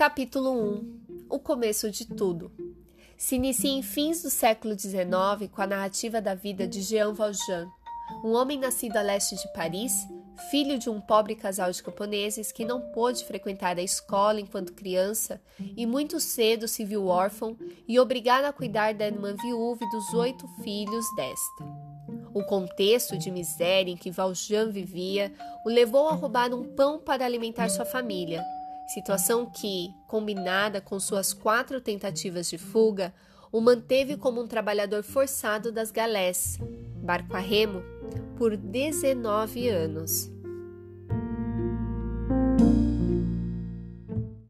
Capítulo 1 O começo de tudo. Se inicia em fins do século XIX com a narrativa da vida de Jean Valjean, um homem nascido a leste de Paris, filho de um pobre casal de camponeses que não pôde frequentar a escola enquanto criança e muito cedo se viu órfão e obrigado a cuidar da irmã viúva e dos oito filhos desta. O contexto de miséria em que Valjean vivia o levou a roubar um pão para alimentar sua família situação que, combinada com suas quatro tentativas de fuga, o manteve como um trabalhador forçado das galés, barco a remo, por 19 anos.